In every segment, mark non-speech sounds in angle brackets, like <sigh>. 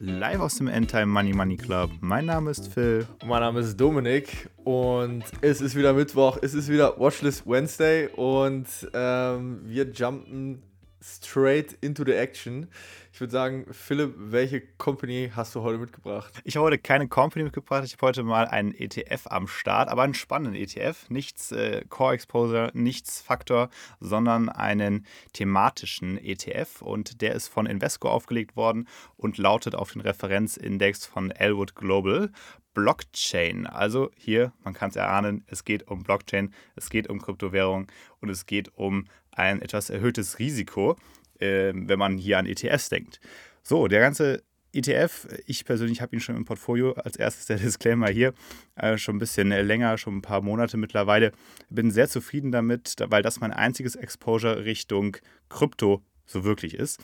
live aus dem Endtime Money Money Club. Mein Name ist Phil. Mein Name ist Dominik und es ist wieder Mittwoch, es ist wieder Watchlist Wednesday und ähm, wir jumpen straight into the action. Ich würde sagen, Philipp, welche Company hast du heute mitgebracht? Ich habe heute keine Company mitgebracht. Ich habe heute mal einen ETF am Start, aber einen spannenden ETF. Nichts äh, Core Exposure, nichts Faktor, sondern einen thematischen ETF. Und der ist von Invesco aufgelegt worden und lautet auf den Referenzindex von Elwood Global. Blockchain. Also hier, man kann es erahnen, es geht um Blockchain, es geht um Kryptowährung und es geht um ein etwas erhöhtes Risiko äh, wenn man hier an ETFs denkt. So, der ganze ETF, ich persönlich habe ihn schon im Portfolio. Als erstes der <laughs> Disclaimer hier, äh, schon ein bisschen länger, schon ein paar Monate mittlerweile. Bin sehr zufrieden damit, weil das mein einziges Exposure Richtung Krypto so wirklich ist.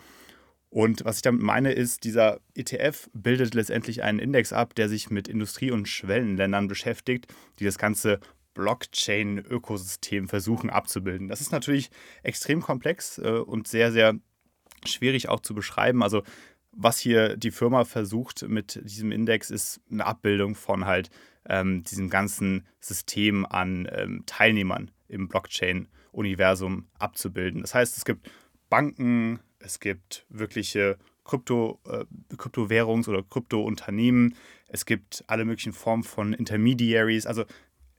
Und was ich damit meine, ist, dieser ETF bildet letztendlich einen Index ab, der sich mit Industrie- und Schwellenländern beschäftigt, die das ganze Blockchain-Ökosystem versuchen abzubilden. Das ist natürlich extrem komplex äh, und sehr, sehr schwierig auch zu beschreiben. Also was hier die Firma versucht mit diesem Index, ist eine Abbildung von halt ähm, diesem ganzen System an ähm, Teilnehmern im Blockchain-Universum abzubilden. Das heißt, es gibt Banken, es gibt wirkliche Krypto, äh, Kryptowährungs- oder Kryptounternehmen, es gibt alle möglichen Formen von Intermediaries. Also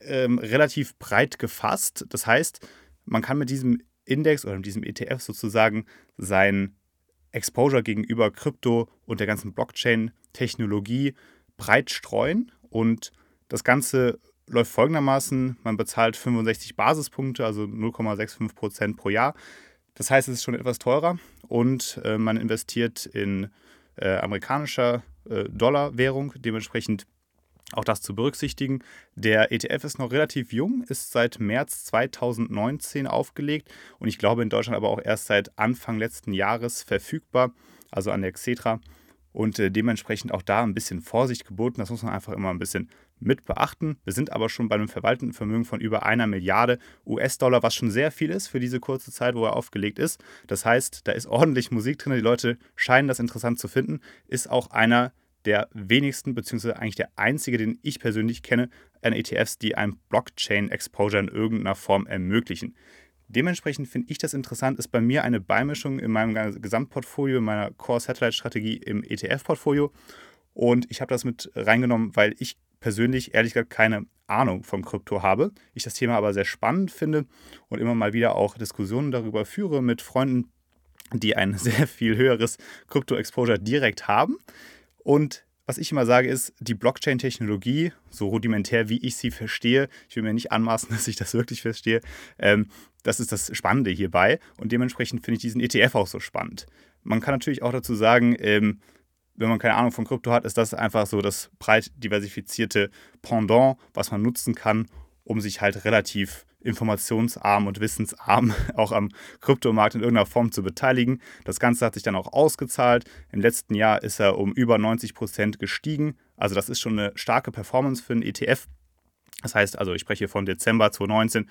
ähm, relativ breit gefasst. Das heißt, man kann mit diesem Index oder mit diesem ETF sozusagen sein Exposure gegenüber Krypto und der ganzen Blockchain-Technologie breit streuen. Und das Ganze läuft folgendermaßen: Man bezahlt 65 Basispunkte, also 0,65 Prozent pro Jahr. Das heißt, es ist schon etwas teurer und äh, man investiert in äh, amerikanischer äh, Dollarwährung. Dementsprechend auch das zu berücksichtigen. Der ETF ist noch relativ jung, ist seit März 2019 aufgelegt und ich glaube in Deutschland aber auch erst seit Anfang letzten Jahres verfügbar, also an der Xetra. Und äh, dementsprechend auch da ein bisschen Vorsicht geboten. Das muss man einfach immer ein bisschen mit beachten. Wir sind aber schon bei einem verwalteten Vermögen von über einer Milliarde US-Dollar, was schon sehr viel ist für diese kurze Zeit, wo er aufgelegt ist. Das heißt, da ist ordentlich Musik drin. Die Leute scheinen das interessant zu finden. Ist auch einer der wenigsten, beziehungsweise eigentlich der einzige, den ich persönlich kenne, an ETFs, die ein Blockchain-Exposure in irgendeiner Form ermöglichen. Dementsprechend finde ich das interessant, ist bei mir eine Beimischung in meinem Gesamtportfolio, in meiner Core-Satellite-Strategie im ETF-Portfolio. Und ich habe das mit reingenommen, weil ich persönlich ehrlich gesagt keine Ahnung von Krypto habe. Ich das Thema aber sehr spannend finde und immer mal wieder auch Diskussionen darüber führe mit Freunden, die ein <laughs> sehr viel höheres Krypto-Exposure direkt haben. Und was ich immer sage, ist, die Blockchain-Technologie, so rudimentär wie ich sie verstehe, ich will mir nicht anmaßen, <laughs> dass ich das wirklich verstehe, ähm, das ist das Spannende hierbei. Und dementsprechend finde ich diesen ETF auch so spannend. Man kann natürlich auch dazu sagen, ähm, wenn man keine Ahnung von Krypto hat, ist das einfach so das breit diversifizierte Pendant, was man nutzen kann, um sich halt relativ informationsarm und wissensarm <laughs> auch am Kryptomarkt in irgendeiner Form zu beteiligen. Das Ganze hat sich dann auch ausgezahlt. Im letzten Jahr ist er um über 90 Prozent gestiegen. Also das ist schon eine starke Performance für einen ETF. Das heißt also, ich spreche von Dezember 2019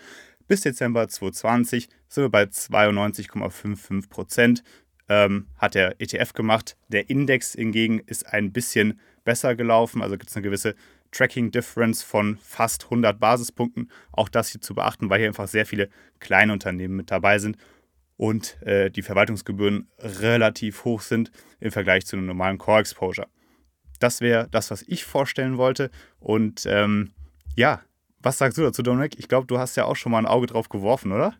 bis Dezember 2020 sind wir bei 92,55 Prozent. Ähm, hat der ETF gemacht. Der Index hingegen ist ein bisschen besser gelaufen. Also gibt es eine gewisse Tracking Difference von fast 100 Basispunkten. Auch das hier zu beachten, weil hier einfach sehr viele kleine Unternehmen mit dabei sind und äh, die Verwaltungsgebühren relativ hoch sind im Vergleich zu einem normalen Core Exposure. Das wäre das, was ich vorstellen wollte. Und ähm, ja, was sagst du dazu, Dominik? Ich glaube, du hast ja auch schon mal ein Auge drauf geworfen, oder?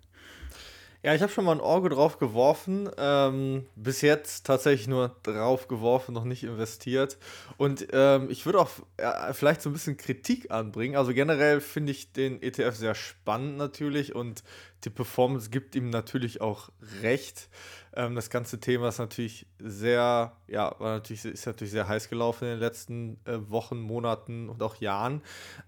Ja, ich habe schon mal ein Auge drauf geworfen. Ähm, bis jetzt tatsächlich nur drauf geworfen, noch nicht investiert. Und ähm, ich würde auch äh, vielleicht so ein bisschen Kritik anbringen. Also generell finde ich den ETF sehr spannend natürlich und die Performance gibt ihm natürlich auch recht. Ähm, das ganze Thema ist natürlich sehr, ja, war natürlich, ist natürlich sehr heiß gelaufen in den letzten äh, Wochen, Monaten und auch Jahren.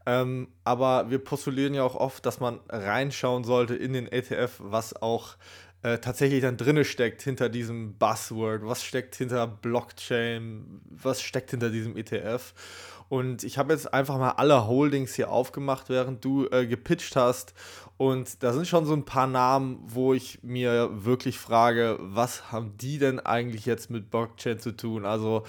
Ähm, aber wir postulieren ja auch oft, dass man reinschauen sollte in den ETF, was auch äh, tatsächlich dann drinne steckt hinter diesem Buzzword, was steckt hinter Blockchain, was steckt hinter diesem ETF. Und ich habe jetzt einfach mal alle Holdings hier aufgemacht, während du äh, gepitcht hast. Und da sind schon so ein paar Namen, wo ich mir wirklich frage, was haben die denn eigentlich jetzt mit Blockchain zu tun? Also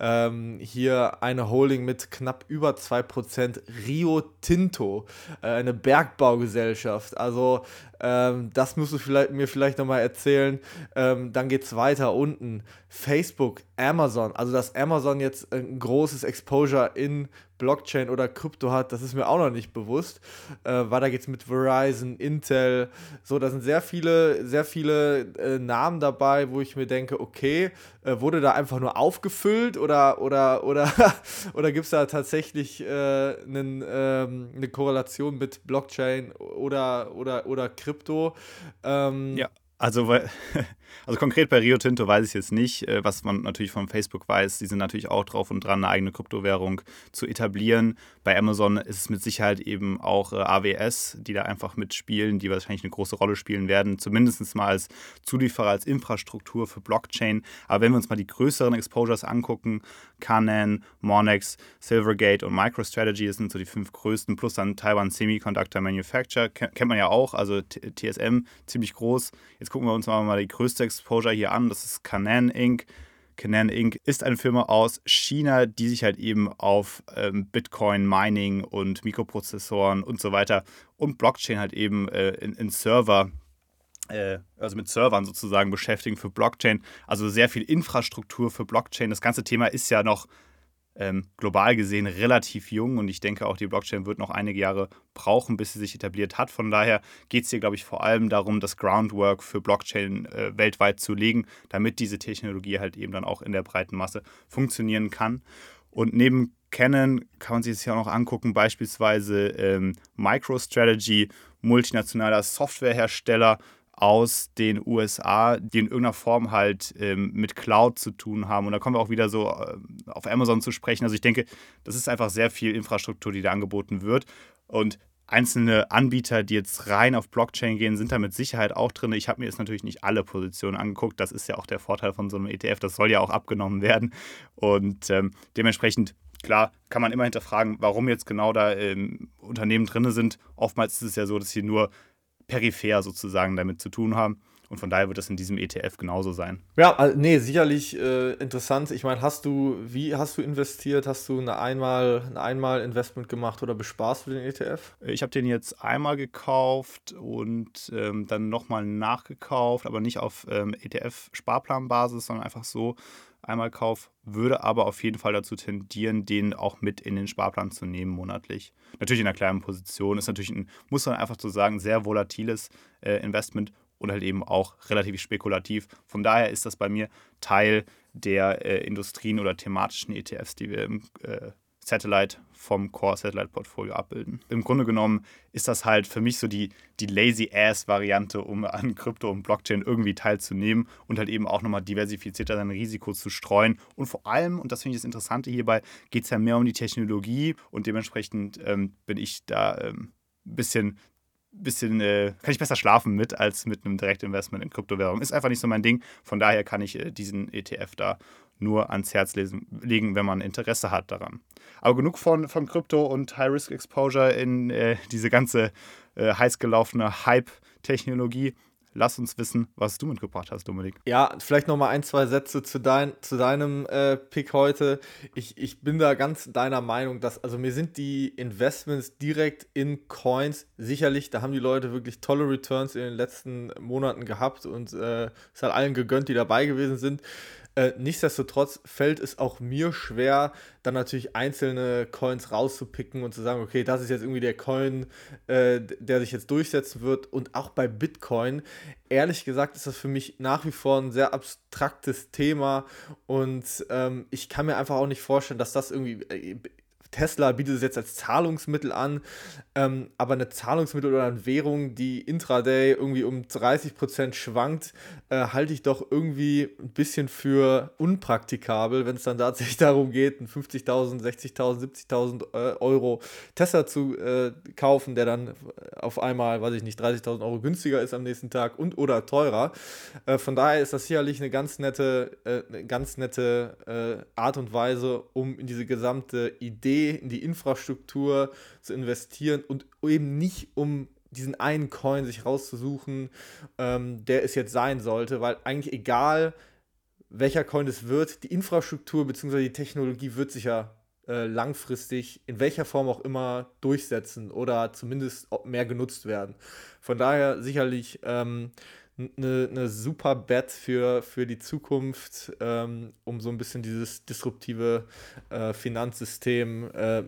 ähm, hier eine Holding mit knapp über 2%, Rio Tinto, äh, eine Bergbaugesellschaft. Also ähm, das musst du vielleicht, mir vielleicht nochmal erzählen. Ähm, dann geht es weiter unten. Facebook, Amazon. Also, dass Amazon jetzt ein großes Exposure in Blockchain oder Krypto hat, das ist mir auch noch nicht bewusst. Äh, weiter geht's mit Verizon, Intel. So, da sind sehr viele, sehr viele äh, Namen dabei, wo ich mir denke, okay, äh, wurde da einfach nur aufgefüllt oder, oder, oder, <laughs> oder gibt es da tatsächlich äh, ähm, eine Korrelation mit Blockchain oder, oder, oder Krypto? Ähm, ja. Also, weil, <laughs> also konkret bei Rio Tinto weiß ich jetzt nicht, äh, was man natürlich von Facebook weiß. Die sind natürlich auch drauf und dran, eine eigene Kryptowährung zu etablieren. Bei Amazon ist es mit Sicherheit eben auch äh, AWS, die da einfach mitspielen, die wahrscheinlich eine große Rolle spielen werden, zumindest mal als Zulieferer, als Infrastruktur für Blockchain. Aber wenn wir uns mal die größeren Exposures angucken, Canon, Monex, Silvergate und MicroStrategy, das sind so die fünf größten, plus dann Taiwan Semiconductor Manufacturer, kennt man ja auch, also TSM ziemlich groß. Jetzt gucken wir uns mal die größte Exposure hier an. Das ist Canan Inc. Canan Inc. ist eine Firma aus China, die sich halt eben auf ähm, Bitcoin, Mining und Mikroprozessoren und so weiter und Blockchain halt eben äh, in, in Server äh, also mit Servern sozusagen beschäftigen für Blockchain. Also sehr viel Infrastruktur für Blockchain. Das ganze Thema ist ja noch ähm, global gesehen relativ jung und ich denke auch, die Blockchain wird noch einige Jahre brauchen, bis sie sich etabliert hat. Von daher geht es hier, glaube ich, vor allem darum, das Groundwork für Blockchain äh, weltweit zu legen, damit diese Technologie halt eben dann auch in der breiten Masse funktionieren kann. Und neben Canon kann man sich das hier auch noch angucken, beispielsweise ähm, MicroStrategy, multinationaler Softwarehersteller, aus den USA, die in irgendeiner Form halt ähm, mit Cloud zu tun haben. Und da kommen wir auch wieder so äh, auf Amazon zu sprechen. Also ich denke, das ist einfach sehr viel Infrastruktur, die da angeboten wird. Und einzelne Anbieter, die jetzt rein auf Blockchain gehen, sind da mit Sicherheit auch drin. Ich habe mir jetzt natürlich nicht alle Positionen angeguckt. Das ist ja auch der Vorteil von so einem ETF. Das soll ja auch abgenommen werden. Und ähm, dementsprechend Klar, kann man immer hinterfragen, warum jetzt genau da ähm, Unternehmen drin sind. Oftmals ist es ja so, dass sie nur peripher sozusagen damit zu tun haben. Und von daher wird das in diesem ETF genauso sein. Ja, also, nee, sicherlich äh, interessant. Ich meine, hast du, wie hast du investiert? Hast du eine einmal, ein einmal Investment gemacht oder besparst du den ETF? Ich habe den jetzt einmal gekauft und ähm, dann nochmal nachgekauft, aber nicht auf ähm, ETF-Sparplanbasis, sondern einfach so einmal Kauf, würde aber auf jeden Fall dazu tendieren, den auch mit in den Sparplan zu nehmen monatlich. Natürlich in einer kleinen Position, ist natürlich ein, muss man einfach so sagen, sehr volatiles äh, Investment und halt eben auch relativ spekulativ. Von daher ist das bei mir Teil der äh, Industrien oder thematischen ETFs, die wir im äh, Satellite vom Core Satellite Portfolio abbilden. Im Grunde genommen ist das halt für mich so die, die Lazy-Ass-Variante, um an Krypto und Blockchain irgendwie teilzunehmen und halt eben auch nochmal diversifizierter sein Risiko zu streuen. Und vor allem, und das finde ich das Interessante hierbei, geht es ja mehr um die Technologie und dementsprechend ähm, bin ich da ähm, bisschen bisschen, äh, kann ich besser schlafen mit als mit einem Direktinvestment in Kryptowährung. Ist einfach nicht so mein Ding. Von daher kann ich äh, diesen ETF da nur ans Herz lesen, legen, wenn man Interesse hat daran. Aber genug von, von Krypto und High-Risk-Exposure in äh, diese ganze äh, heiß gelaufene Hype-Technologie. Lass uns wissen, was du mitgebracht hast, Dominik. Ja, vielleicht noch mal ein, zwei Sätze zu, dein, zu deinem äh, Pick heute. Ich, ich bin da ganz deiner Meinung, dass, also mir sind die Investments direkt in Coins sicherlich, da haben die Leute wirklich tolle Returns in den letzten Monaten gehabt und äh, es hat allen gegönnt, die dabei gewesen sind. Äh, nichtsdestotrotz fällt es auch mir schwer, dann natürlich einzelne Coins rauszupicken und zu sagen, okay, das ist jetzt irgendwie der Coin, äh, der sich jetzt durchsetzen wird. Und auch bei Bitcoin, ehrlich gesagt, ist das für mich nach wie vor ein sehr abstraktes Thema und ähm, ich kann mir einfach auch nicht vorstellen, dass das irgendwie äh, Tesla bietet es jetzt als Zahlungsmittel an, ähm, aber eine Zahlungsmittel oder eine Währung, die intraday irgendwie um 30% schwankt, äh, halte ich doch irgendwie ein bisschen für unpraktikabel, wenn es dann tatsächlich <laughs> darum geht, einen 50.000, 60.000, 70.000 äh, Euro Tesla zu äh, kaufen, der dann auf einmal, weiß ich nicht, 30.000 Euro günstiger ist am nächsten Tag und oder teurer. Äh, von daher ist das sicherlich eine ganz nette, äh, eine ganz nette äh, Art und Weise, um in diese gesamte Idee In die Infrastruktur zu investieren und eben nicht um diesen einen Coin sich rauszusuchen, ähm, der es jetzt sein sollte, weil eigentlich egal, welcher Coin es wird, die Infrastruktur bzw. die Technologie wird sich ja äh, langfristig in welcher Form auch immer durchsetzen oder zumindest mehr genutzt werden. Von daher sicherlich ähm, eine, eine super Bet für, für die Zukunft, ähm, um so ein bisschen dieses disruptive äh, Finanzsystem äh,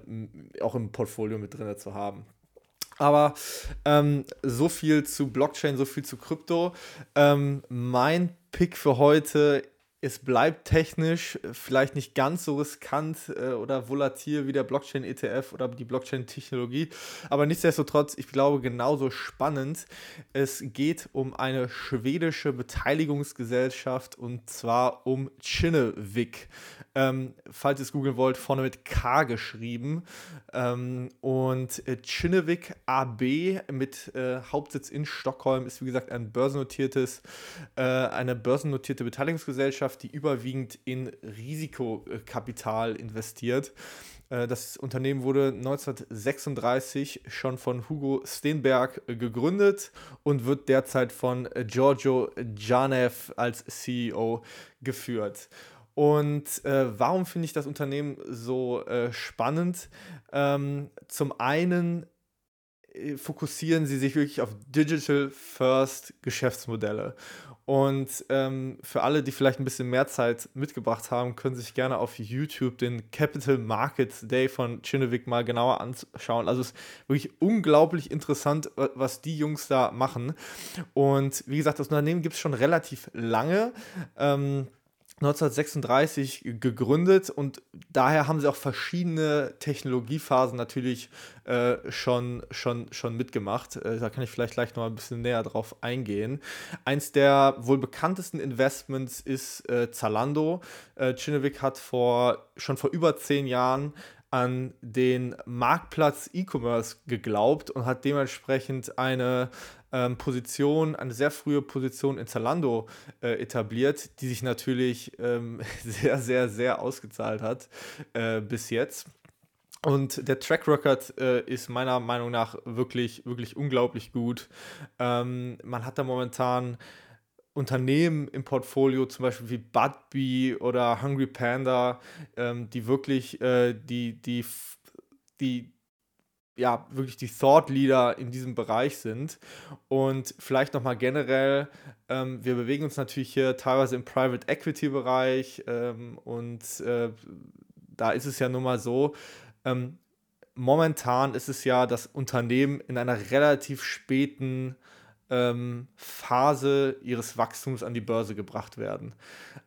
auch im Portfolio mit drin zu haben. Aber ähm, so viel zu Blockchain, so viel zu Krypto. Ähm, mein Pick für heute es bleibt technisch vielleicht nicht ganz so riskant äh, oder volatil wie der Blockchain-ETF oder die Blockchain-Technologie, aber nichtsdestotrotz, ich glaube, genauso spannend. Es geht um eine schwedische Beteiligungsgesellschaft und zwar um Kinnevik. Ähm, falls ihr es googeln wollt, vorne mit K geschrieben. Ähm, und äh, Kinnevik AB mit äh, Hauptsitz in Stockholm ist, wie gesagt, ein börsennotiertes, äh, eine börsennotierte Beteiligungsgesellschaft Gesellschaft, die überwiegend in Risikokapital investiert. Äh, das Unternehmen wurde 1936 schon von Hugo Steenberg äh, gegründet und wird derzeit von äh, Giorgio Janev als CEO geführt. Und äh, warum finde ich das Unternehmen so äh, spannend? Ähm, zum einen fokussieren sie sich wirklich auf Digital First Geschäftsmodelle. Und ähm, für alle, die vielleicht ein bisschen mehr Zeit mitgebracht haben, können sich gerne auf YouTube den Capital Markets Day von Chinnevik mal genauer anschauen. Also es ist wirklich unglaublich interessant, was die Jungs da machen. Und wie gesagt, das Unternehmen gibt es schon relativ lange. Ähm, 1936 gegründet und daher haben sie auch verschiedene Technologiephasen natürlich äh, schon, schon, schon mitgemacht. Äh, da kann ich vielleicht gleich noch ein bisschen näher drauf eingehen. Eins der wohl bekanntesten Investments ist äh, Zalando. Äh, Chinnevik hat vor, schon vor über zehn Jahren an den Marktplatz E-Commerce geglaubt und hat dementsprechend eine ähm, Position, eine sehr frühe Position in Zalando äh, etabliert, die sich natürlich ähm, <laughs> sehr, sehr, sehr ausgezahlt hat äh, bis jetzt. Und der Track Record äh, ist meiner Meinung nach wirklich, wirklich unglaublich gut. Ähm, man hat da momentan Unternehmen im Portfolio, zum Beispiel wie Budbee oder Hungry Panda, ähm, die wirklich äh, die, die, die, ja, wirklich die Thought Leader in diesem Bereich sind. Und vielleicht nochmal generell, ähm, wir bewegen uns natürlich hier teilweise im Private Equity Bereich ähm, und äh, da ist es ja nun mal so, ähm, momentan ist es ja, dass Unternehmen in einer relativ späten ähm, Phase ihres Wachstums an die Börse gebracht werden.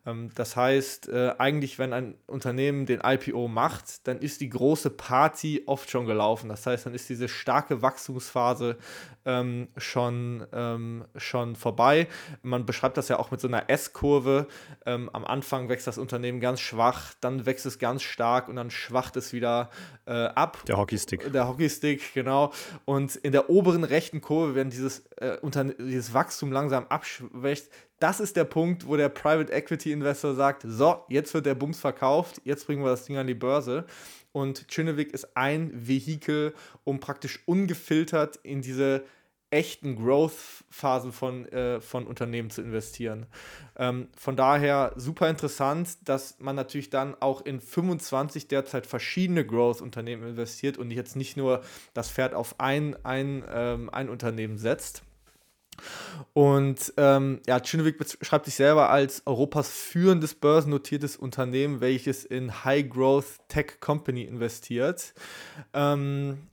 Ähm, das heißt, äh, eigentlich, wenn ein Unternehmen den IPO macht, dann ist die große Party oft schon gelaufen. Das heißt, dann ist diese starke Wachstumsphase ähm, schon, ähm, schon vorbei. Man beschreibt das ja auch mit so einer S-Kurve. Ähm, am Anfang wächst das Unternehmen ganz schwach, dann wächst es ganz stark und dann schwacht es wieder äh, ab. Der Hockeystick. Der Hockeystick, genau. Und in der oberen rechten Kurve, wenn dieses, äh, unter, dieses Wachstum langsam abschwächt, das ist der Punkt, wo der Private Equity Investor sagt: So, jetzt wird der Bums verkauft, jetzt bringen wir das Ding an die Börse. Und Chinnevik ist ein Vehikel, um praktisch ungefiltert in diese echten Growth-Phasen von, äh, von Unternehmen zu investieren. Ähm, von daher super interessant, dass man natürlich dann auch in 25 derzeit verschiedene Growth-Unternehmen investiert und jetzt nicht nur das Pferd auf ein, ein, ähm, ein Unternehmen setzt. Und ähm, ja, Chinovik beschreibt sich selber als Europas führendes börsennotiertes Unternehmen, welches in High Growth Tech Company investiert. Ähm,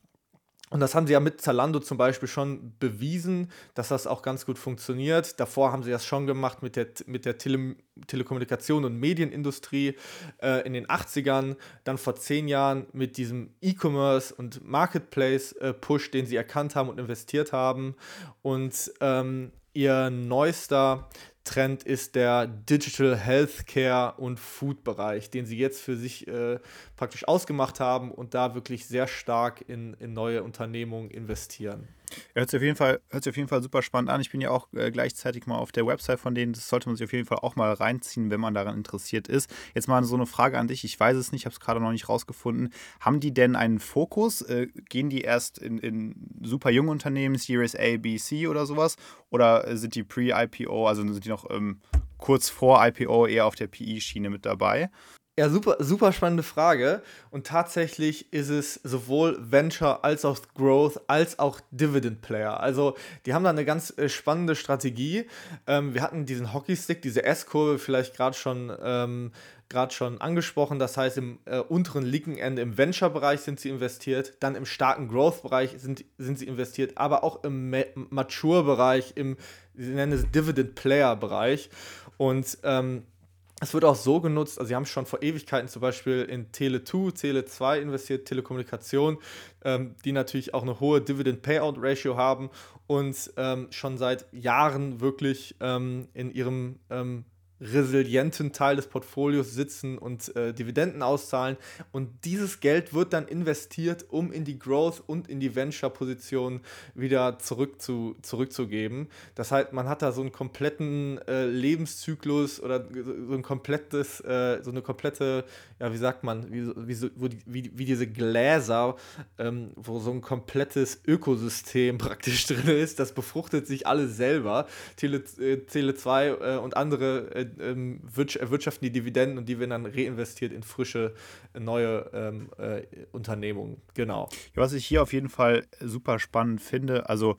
und das haben sie ja mit Zalando zum Beispiel schon bewiesen, dass das auch ganz gut funktioniert. Davor haben sie das schon gemacht mit der, mit der Tele Telekommunikation und Medienindustrie äh, in den 80ern. Dann vor zehn Jahren mit diesem E-Commerce und Marketplace-Push, äh, den sie erkannt haben und investiert haben. Und ähm, ihr neuester Trend ist der Digital Healthcare und Food Bereich, den sie jetzt für sich äh, praktisch ausgemacht haben und da wirklich sehr stark in, in neue Unternehmungen investieren. Hört sich, auf jeden Fall, hört sich auf jeden Fall super spannend an. Ich bin ja auch äh, gleichzeitig mal auf der Website von denen. Das sollte man sich auf jeden Fall auch mal reinziehen, wenn man daran interessiert ist. Jetzt mal so eine Frage an dich. Ich weiß es nicht, ich habe es gerade noch nicht rausgefunden. Haben die denn einen Fokus? Äh, gehen die erst in, in super junge Unternehmen, Series A, B, C oder sowas? Oder sind die pre-IPO, also sind die noch ähm, kurz vor IPO eher auf der PI-Schiene mit dabei? Ja, super, super spannende Frage. Und tatsächlich ist es sowohl Venture als auch Growth als auch Dividend Player. Also die haben da eine ganz äh, spannende Strategie. Ähm, wir hatten diesen Hockeystick, diese S-Kurve vielleicht gerade schon, ähm, schon angesprochen. Das heißt, im äh, unteren linken Ende im Venture-Bereich sind sie investiert, dann im starken Growth-Bereich sind, sind sie investiert, aber auch im Ma Mature-Bereich, im, sie nennen es Dividend Player-Bereich. Und ähm, es wird auch so genutzt, also sie haben schon vor Ewigkeiten zum Beispiel in Tele2, Tele2 investiert, Telekommunikation, ähm, die natürlich auch eine hohe Dividend-Payout-Ratio haben und ähm, schon seit Jahren wirklich ähm, in ihrem ähm, resilienten Teil des Portfolios sitzen und äh, Dividenden auszahlen. Und dieses Geld wird dann investiert, um in die Growth und in die Venture-Position wieder zurück zu, zurückzugeben. Das heißt, man hat da so einen kompletten äh, Lebenszyklus oder so ein komplettes, äh, so eine komplette, ja, wie sagt man, wie, wie, wo die, wie, wie diese Gläser, ähm, wo so ein komplettes Ökosystem <laughs> praktisch drin ist, das befruchtet sich alles selber. Tele, äh, Tele 2 äh, und andere äh, erwirtschaften die Dividenden und die werden dann reinvestiert in frische, neue ähm, äh, Unternehmungen. Genau. Was ich hier auf jeden Fall super spannend finde, also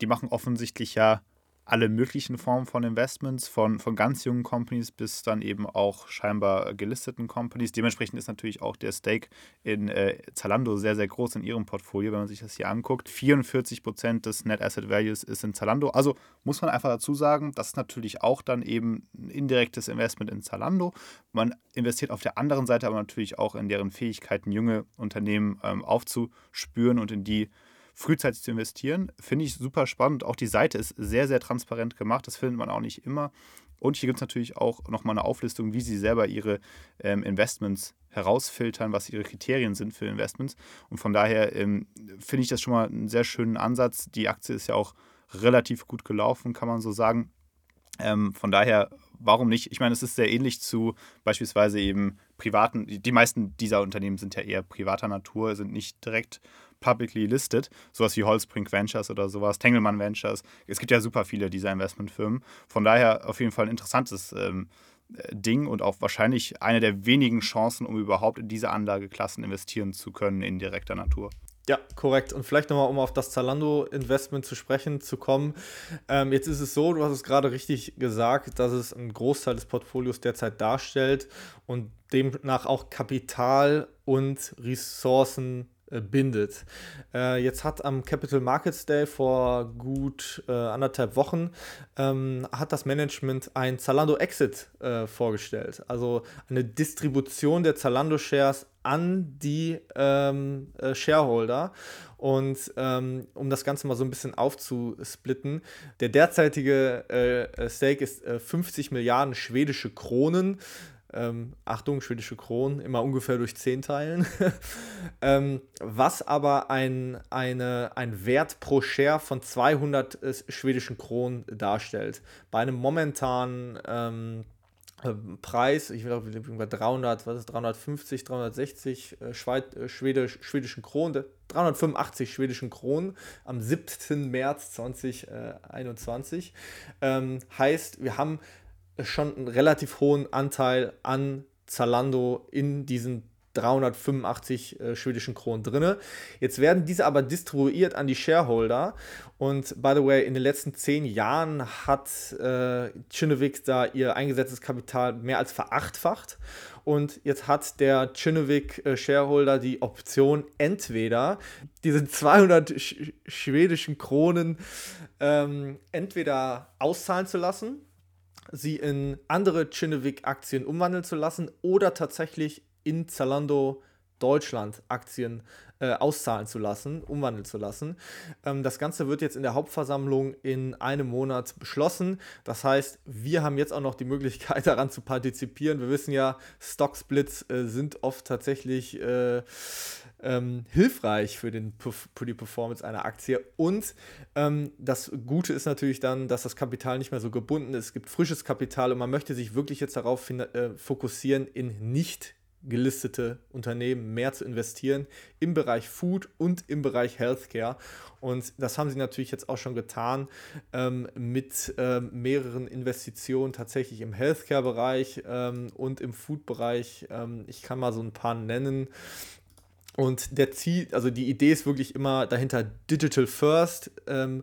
die machen offensichtlich ja alle möglichen Formen von Investments, von, von ganz jungen Companies bis dann eben auch scheinbar gelisteten Companies. Dementsprechend ist natürlich auch der Stake in äh, Zalando sehr, sehr groß in ihrem Portfolio, wenn man sich das hier anguckt. 44 Prozent des Net Asset Values ist in Zalando. Also muss man einfach dazu sagen, das ist natürlich auch dann eben ein indirektes Investment in Zalando. Man investiert auf der anderen Seite aber natürlich auch in deren Fähigkeiten, junge Unternehmen ähm, aufzuspüren und in die frühzeitig zu investieren. Finde ich super spannend. Auch die Seite ist sehr, sehr transparent gemacht. Das findet man auch nicht immer. Und hier gibt es natürlich auch nochmal eine Auflistung, wie sie selber ihre ähm, Investments herausfiltern, was ihre Kriterien sind für Investments. Und von daher ähm, finde ich das schon mal einen sehr schönen Ansatz. Die Aktie ist ja auch relativ gut gelaufen, kann man so sagen. Ähm, von daher, warum nicht? Ich meine, es ist sehr ähnlich zu beispielsweise eben privaten, die meisten dieser Unternehmen sind ja eher privater Natur, sind nicht direkt publicly listed, sowas wie Holzbrink Ventures oder sowas, Tengelmann Ventures. Es gibt ja super viele dieser Investmentfirmen. Von daher auf jeden Fall ein interessantes ähm, äh, Ding und auch wahrscheinlich eine der wenigen Chancen, um überhaupt in diese Anlageklassen investieren zu können in direkter Natur. Ja, korrekt. Und vielleicht nochmal, um auf das Zalando-Investment zu sprechen zu kommen. Ähm, jetzt ist es so, du hast es gerade richtig gesagt, dass es einen Großteil des Portfolios derzeit darstellt und demnach auch Kapital und Ressourcen bindet. Äh, jetzt hat am Capital Markets Day vor gut äh, anderthalb Wochen ähm, hat das Management ein Zalando Exit äh, vorgestellt. Also eine Distribution der Zalando Shares an die ähm, äh, Shareholder. Und ähm, um das Ganze mal so ein bisschen aufzusplitten, der derzeitige äh, Stake ist 50 Milliarden schwedische Kronen ähm, Achtung, schwedische Kronen, immer ungefähr durch 10 teilen, <laughs> ähm, was aber ein, eine, ein Wert pro Share von 200 äh, schwedischen Kronen darstellt. Bei einem momentanen ähm, äh, Preis, ich glaube, bei 300, was ist 350, 360 äh, Schweiz, äh, Schwedisch, schwedischen Kronen, 385 schwedischen Kronen am 7. März 2021. Ähm, heißt, wir haben schon einen relativ hohen Anteil an Zalando in diesen 385 äh, schwedischen Kronen drin. Jetzt werden diese aber distribuiert an die Shareholder. Und by the way, in den letzten zehn Jahren hat äh, Chinnevik da ihr eingesetztes Kapital mehr als verachtfacht. Und jetzt hat der Chinnevik äh, Shareholder die Option, entweder diese 200 sch schwedischen Kronen ähm, entweder auszahlen zu lassen sie in andere Chinnevik-Aktien umwandeln zu lassen oder tatsächlich in Zalando Deutschland Aktien äh, auszahlen zu lassen, umwandeln zu lassen. Ähm, das Ganze wird jetzt in der Hauptversammlung in einem Monat beschlossen. Das heißt, wir haben jetzt auch noch die Möglichkeit <laughs> daran zu partizipieren. Wir wissen ja, Stocksplits äh, sind oft tatsächlich äh, ähm, hilfreich für, den, für die Performance einer Aktie. Und ähm, das Gute ist natürlich dann, dass das Kapital nicht mehr so gebunden ist. Es gibt frisches Kapital und man möchte sich wirklich jetzt darauf äh, fokussieren, in nicht gelistete Unternehmen mehr zu investieren im Bereich Food und im Bereich Healthcare. Und das haben sie natürlich jetzt auch schon getan ähm, mit ähm, mehreren Investitionen tatsächlich im Healthcare-Bereich ähm, und im Food-Bereich. Ähm, ich kann mal so ein paar nennen. Und der Ziel, also die Idee ist wirklich immer dahinter Digital First. Ähm,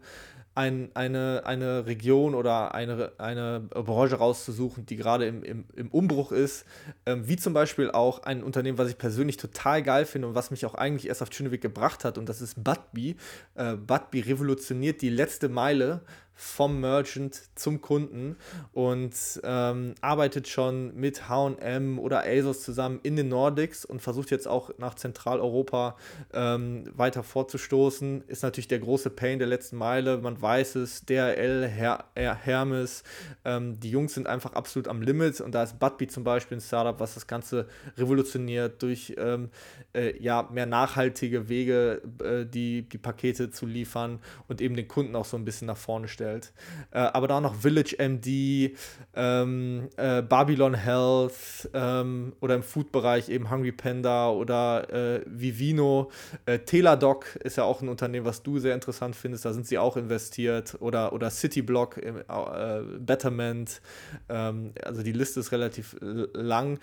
ein, eine, eine Region oder eine, eine Branche rauszusuchen, die gerade im, im, im Umbruch ist, ähm, wie zum Beispiel auch ein Unternehmen, was ich persönlich total geil finde und was mich auch eigentlich erst auf Tschünneweg gebracht hat, und das ist Budbee. Äh, Budbee revolutioniert die letzte Meile vom Merchant zum Kunden und ähm, arbeitet schon mit HM oder ASOS zusammen in den Nordics und versucht jetzt auch nach Zentraleuropa ähm, weiter vorzustoßen. Ist natürlich der große Pain der letzten Meile, man weiß es, DRL, Her Her Hermes, ähm, die Jungs sind einfach absolut am Limit und da ist Budbee zum Beispiel ein Startup, was das Ganze revolutioniert durch ähm, äh, ja, mehr nachhaltige Wege, äh, die, die Pakete zu liefern und eben den Kunden auch so ein bisschen nach vorne stellt vorgestellt. Äh, aber da noch Village MD, ähm, äh, Babylon Health ähm, oder im Food-Bereich eben Hungry Panda oder äh, Vivino. Äh, Teladoc ist ja auch ein Unternehmen, was du sehr interessant findest. Da sind sie auch investiert. Oder, oder Cityblock, äh, Betterment. Ähm, also die Liste ist relativ lang.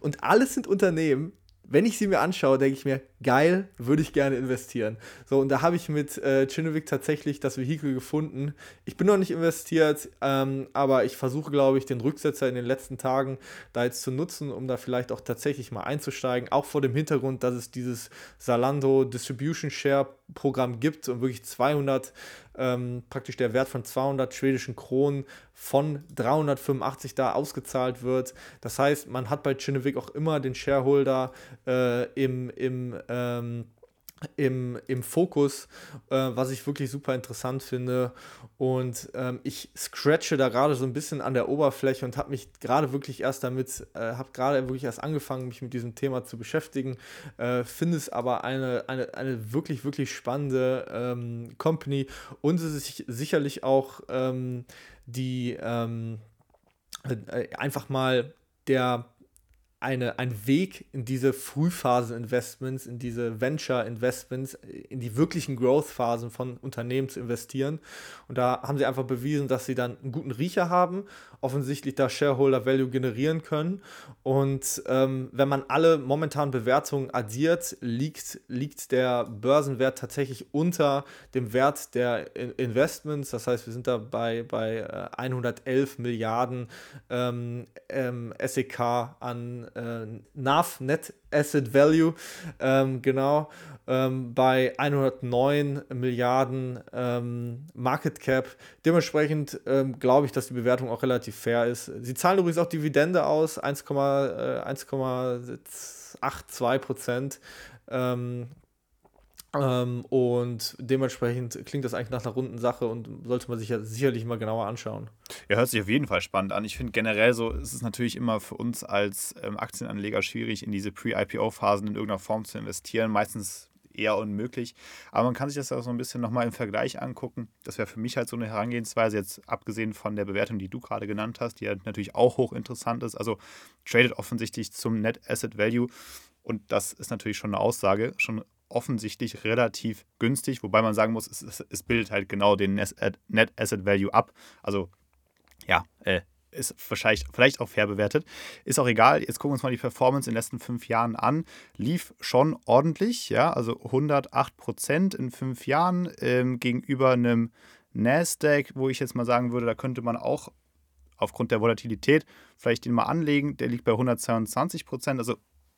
Und alles sind Unternehmen, wenn ich sie mir anschaue, denke ich mir, geil, würde ich gerne investieren. So, und da habe ich mit äh, Chinovik tatsächlich das Vehikel gefunden. Ich bin noch nicht investiert, ähm, aber ich versuche, glaube ich, den Rücksetzer in den letzten Tagen da jetzt zu nutzen, um da vielleicht auch tatsächlich mal einzusteigen. Auch vor dem Hintergrund, dass es dieses Salando Distribution Share Programm gibt und wirklich 200 ähm, praktisch der Wert von 200 schwedischen Kronen von 385 da ausgezahlt wird. Das heißt, man hat bei Chinnevik auch immer den Shareholder äh, im, im ähm, im, im Fokus, äh, was ich wirklich super interessant finde. Und ähm, ich scratche da gerade so ein bisschen an der Oberfläche und habe mich gerade wirklich erst damit, äh, habe gerade wirklich erst angefangen, mich mit diesem Thema zu beschäftigen. Äh, finde es aber eine, eine, eine wirklich, wirklich spannende ähm, Company und es ist sicherlich auch ähm, die ähm, äh, einfach mal der eine, ein Weg in diese Frühphasen-Investments, in diese Venture-Investments, in die wirklichen Growth-Phasen von Unternehmen zu investieren. Und da haben sie einfach bewiesen, dass sie dann einen guten Riecher haben, offensichtlich da Shareholder Value generieren können. Und ähm, wenn man alle momentanen Bewertungen addiert, liegt, liegt der Börsenwert tatsächlich unter dem Wert der Investments. Das heißt, wir sind da bei, bei 111 äh, Milliarden ähm, ähm, SEK an äh, NAV, Net Asset Value, ähm, genau, ähm, bei 109 Milliarden ähm, Market Cap. Dementsprechend ähm, glaube ich, dass die Bewertung auch relativ fair ist. Sie zahlen übrigens auch Dividende aus, 1,82 äh, Prozent. Ähm, und dementsprechend klingt das eigentlich nach einer runden Sache und sollte man sich ja sicherlich mal genauer anschauen. Ja, hört sich auf jeden Fall spannend an. Ich finde generell so, ist es natürlich immer für uns als ähm, Aktienanleger schwierig, in diese Pre-IPO-Phasen in irgendeiner Form zu investieren. Meistens eher unmöglich. Aber man kann sich das auch so ein bisschen nochmal im Vergleich angucken. Das wäre für mich halt so eine Herangehensweise, jetzt abgesehen von der Bewertung, die du gerade genannt hast, die ja natürlich auch hochinteressant ist. Also tradet offensichtlich zum Net Asset Value. Und das ist natürlich schon eine Aussage, schon offensichtlich relativ günstig, wobei man sagen muss, es, es bildet halt genau den Net Asset Value ab. Also ja, äh, ist wahrscheinlich vielleicht auch fair bewertet. Ist auch egal. Jetzt gucken wir uns mal die Performance in den letzten fünf Jahren an. Lief schon ordentlich, ja, also 108 Prozent in fünf Jahren ähm, gegenüber einem Nasdaq, wo ich jetzt mal sagen würde, da könnte man auch aufgrund der Volatilität vielleicht den mal anlegen. Der liegt bei 122 Prozent, also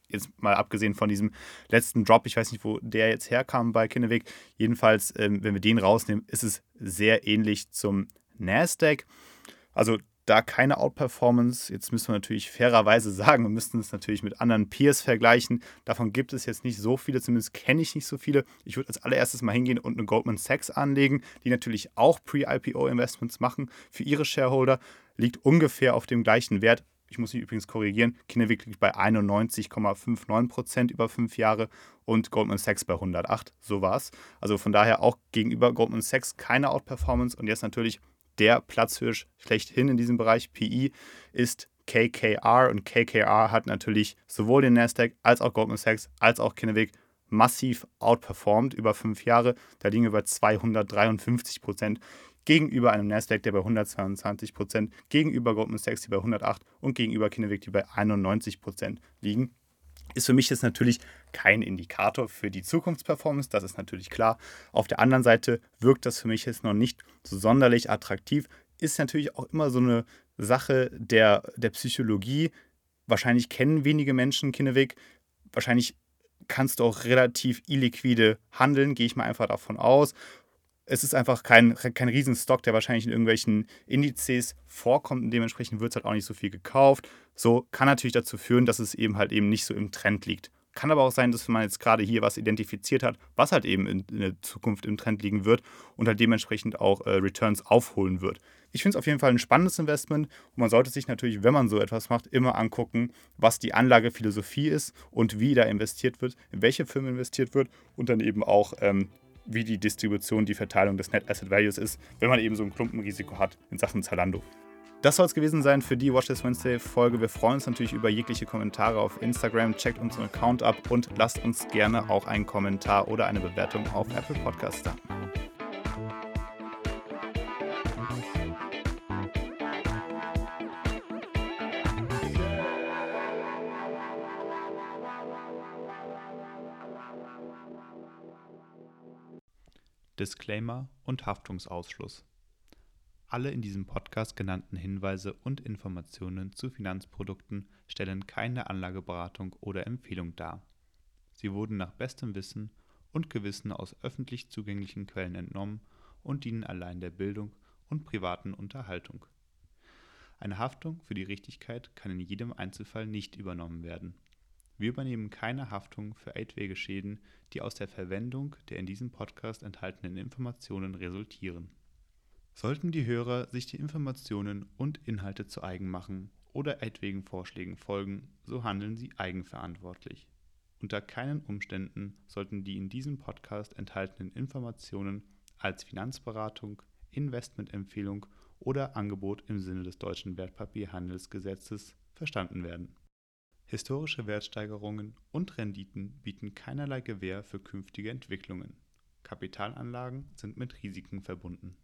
jetzt mal abgesehen von diesem letzten Drop, ich weiß nicht, wo der jetzt herkam bei Kinneweg. Jedenfalls, ähm, wenn wir den rausnehmen, ist es sehr ähnlich zum Nasdaq. Also da keine Outperformance. Jetzt müssen wir natürlich fairerweise sagen, wir müssten es natürlich mit anderen Peers vergleichen. Davon gibt es jetzt nicht so viele, zumindest kenne ich nicht so viele. Ich würde als allererstes mal hingehen und eine Goldman Sachs anlegen, die natürlich auch Pre-IPO-Investments machen für ihre Shareholder, liegt ungefähr auf dem gleichen Wert Ich muss mich übrigens korrigieren. Kinnevik liegt bei 91,59% über fünf Jahre und Goldman Sachs bei 108. So war es. Also von daher auch gegenüber Goldman Sachs keine Outperformance. Und jetzt natürlich der Platzhirsch schlechthin in diesem Bereich. PI ist KKR und KKR hat natürlich sowohl den Nasdaq als auch Goldman Sachs als auch Kinnevik massiv outperformed über fünf Jahre. Da liegen wir bei 253 Prozent gegenüber einem Nasdaq, der bei 122 Prozent, gegenüber Goldman Sachs, die bei 108 und gegenüber Kinnevik, die bei 91 Prozent liegen. Ist für mich jetzt natürlich kein Indikator für die Zukunftsperformance, das ist natürlich klar. Auf der anderen Seite wirkt das für mich jetzt noch nicht so sonderlich attraktiv. Ist natürlich auch immer so eine Sache der, der Psychologie. Wahrscheinlich kennen wenige Menschen Kinnevik. Wahrscheinlich kannst du auch relativ illiquide handeln, gehe ich mal einfach davon aus. Es ist einfach kein, kein Riesenstock, der wahrscheinlich in irgendwelchen Indizes vorkommt und dementsprechend wird es halt auch nicht so viel gekauft. So kann natürlich dazu führen, dass es eben halt eben nicht so im Trend liegt. Kann aber auch sein, dass man jetzt gerade hier was identifiziert hat, was halt eben in, in der Zukunft im Trend liegen wird und halt dementsprechend auch äh, Returns aufholen wird. Ich finde es auf jeden Fall ein spannendes Investment und man sollte sich natürlich, wenn man so etwas macht, immer angucken, was die Anlagephilosophie ist und wie da investiert wird, in welche Firmen investiert wird und dann eben auch, ähm, wie die Distribution, die Verteilung des Net Asset Values ist, wenn man eben so ein Klumpenrisiko hat in Sachen Zalando. Das soll es gewesen sein für die Watch This Wednesday Folge. Wir freuen uns natürlich über jegliche Kommentare auf Instagram. Checkt unseren Account ab und lasst uns gerne auch einen Kommentar oder eine Bewertung auf Apple Podcasts da. Disclaimer und Haftungsausschluss. Alle in diesem Podcast genannten Hinweise und Informationen zu Finanzprodukten stellen keine Anlageberatung oder Empfehlung dar. Sie wurden nach bestem Wissen und Gewissen aus öffentlich zugänglichen Quellen entnommen und dienen allein der Bildung und privaten Unterhaltung. Eine Haftung für die Richtigkeit kann in jedem Einzelfall nicht übernommen werden. Wir übernehmen keine Haftung für etwaige die aus der Verwendung der in diesem Podcast enthaltenen Informationen resultieren. Sollten die Hörer sich die Informationen und Inhalte zu eigen machen oder etwaigen Vorschlägen folgen, so handeln sie eigenverantwortlich. Unter keinen Umständen sollten die in diesem Podcast enthaltenen Informationen als Finanzberatung, Investmentempfehlung oder Angebot im Sinne des deutschen Wertpapierhandelsgesetzes verstanden werden. Historische Wertsteigerungen und Renditen bieten keinerlei Gewähr für künftige Entwicklungen. Kapitalanlagen sind mit Risiken verbunden